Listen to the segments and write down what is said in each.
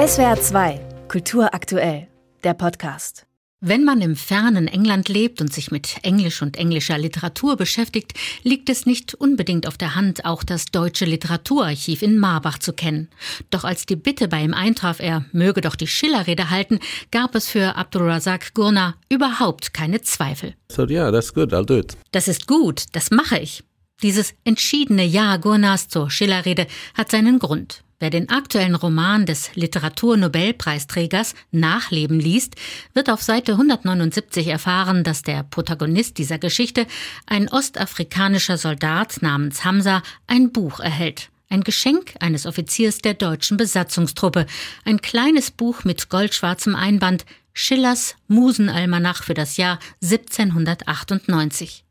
SWR 2, Kultur aktuell, der Podcast. Wenn man im fernen England lebt und sich mit Englisch und englischer Literatur beschäftigt, liegt es nicht unbedingt auf der Hand, auch das deutsche Literaturarchiv in Marbach zu kennen. Doch als die Bitte bei ihm eintraf, er möge doch die Schillerrede halten, gab es für Abdulrazak Gurna überhaupt keine Zweifel. So yeah, that's good, I'll do it. Das ist gut, das mache ich. Dieses entschiedene Ja Gurnas zur Schillerrede hat seinen Grund. Wer den aktuellen Roman des Literaturnobelpreisträgers Nachleben liest, wird auf Seite 179 erfahren, dass der Protagonist dieser Geschichte, ein ostafrikanischer Soldat namens Hamza, ein Buch erhält. Ein Geschenk eines Offiziers der deutschen Besatzungstruppe. Ein kleines Buch mit goldschwarzem Einband, Schillers Musenalmanach für das Jahr 1798.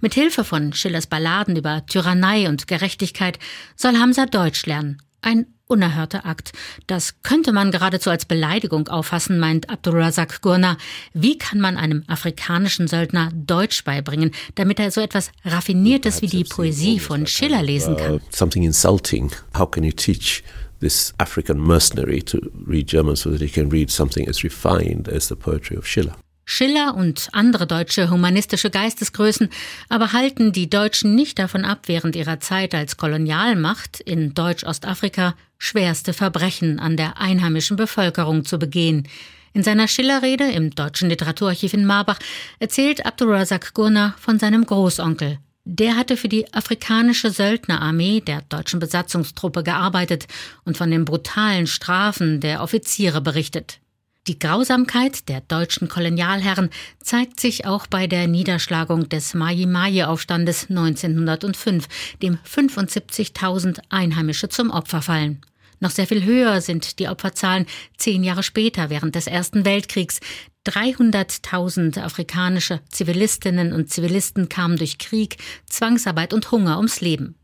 Mit Hilfe von Schillers Balladen über Tyrannei und Gerechtigkeit soll Hamza Deutsch lernen ein unerhörter Akt. Das könnte man geradezu als Beleidigung auffassen, meint Abdulrazak Gurna. Wie kann man einem afrikanischen Söldner Deutsch beibringen, damit er so etwas Raffiniertes wie die Poesie von Schiller lesen kann? Something insulting. How can you teach this African mercenary to read German so that he can read something as refined as the poetry of Schiller? Schiller und andere deutsche humanistische Geistesgrößen aber halten die Deutschen nicht davon ab, während ihrer Zeit als Kolonialmacht in Deutsch-Ostafrika schwerste Verbrechen an der einheimischen Bevölkerung zu begehen. In seiner Schillerrede im Deutschen Literaturarchiv in Marbach erzählt Abdulrazak Gurna von seinem Großonkel. Der hatte für die afrikanische Söldnerarmee der deutschen Besatzungstruppe gearbeitet und von den brutalen Strafen der Offiziere berichtet. Die Grausamkeit der deutschen Kolonialherren zeigt sich auch bei der Niederschlagung des Mai-Mai-Aufstandes 1905, dem 75.000 Einheimische zum Opfer fallen. Noch sehr viel höher sind die Opferzahlen zehn Jahre später während des Ersten Weltkriegs. 300.000 afrikanische Zivilistinnen und Zivilisten kamen durch Krieg, Zwangsarbeit und Hunger ums Leben.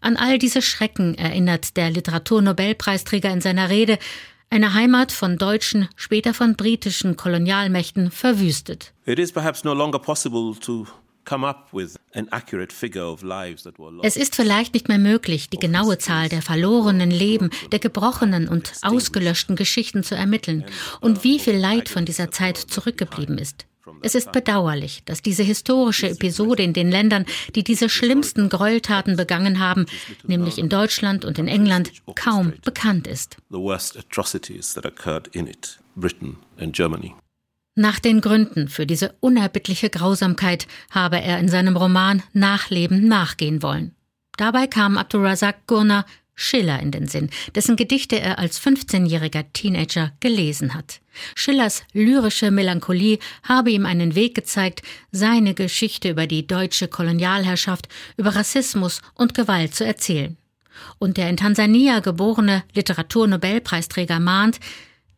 An all diese Schrecken erinnert der Literaturnobelpreisträger in seiner Rede, eine Heimat von deutschen, später von britischen Kolonialmächten verwüstet. Es ist vielleicht nicht mehr möglich, die genaue Zahl der verlorenen Leben, der gebrochenen und ausgelöschten Geschichten zu ermitteln und wie viel Leid von dieser Zeit zurückgeblieben ist. Es ist bedauerlich, dass diese historische Episode in den Ländern, die diese schlimmsten Gräueltaten begangen haben, nämlich in Deutschland und in England, kaum bekannt ist. Nach den Gründen für diese unerbittliche Grausamkeit habe er in seinem Roman Nachleben nachgehen wollen. Dabei kam Abdulrazak Gurna Schiller in den Sinn, dessen Gedichte er als 15-jähriger Teenager gelesen hat. Schillers lyrische Melancholie habe ihm einen Weg gezeigt, seine Geschichte über die deutsche Kolonialherrschaft, über Rassismus und Gewalt zu erzählen. Und der in Tansania geborene Literaturnobelpreisträger mahnt,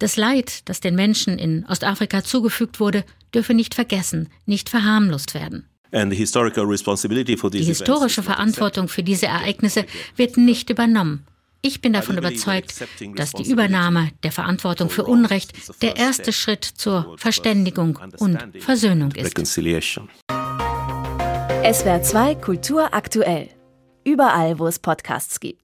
das Leid, das den Menschen in Ostafrika zugefügt wurde, dürfe nicht vergessen, nicht verharmlost werden. Die historische Verantwortung für diese Ereignisse wird nicht übernommen. Ich bin davon überzeugt, dass die Übernahme der Verantwortung für Unrecht der erste Schritt zur Verständigung und Versöhnung ist. SWR 2 Kultur aktuell. Überall, wo es Podcasts gibt.